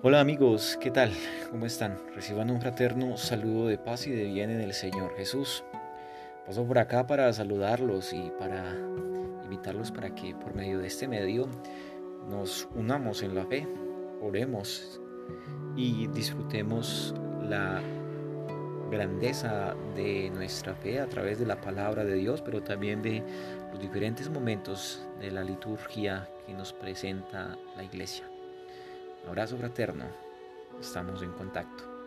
Hola amigos, ¿qué tal? ¿Cómo están? Reciban un fraterno saludo de paz y de bien en el Señor Jesús. Paso por acá para saludarlos y para invitarlos para que por medio de este medio nos unamos en la fe, oremos y disfrutemos la grandeza de nuestra fe a través de la palabra de Dios, pero también de los diferentes momentos de la liturgia que nos presenta la iglesia. Abrazo fraterno. Estamos en contacto.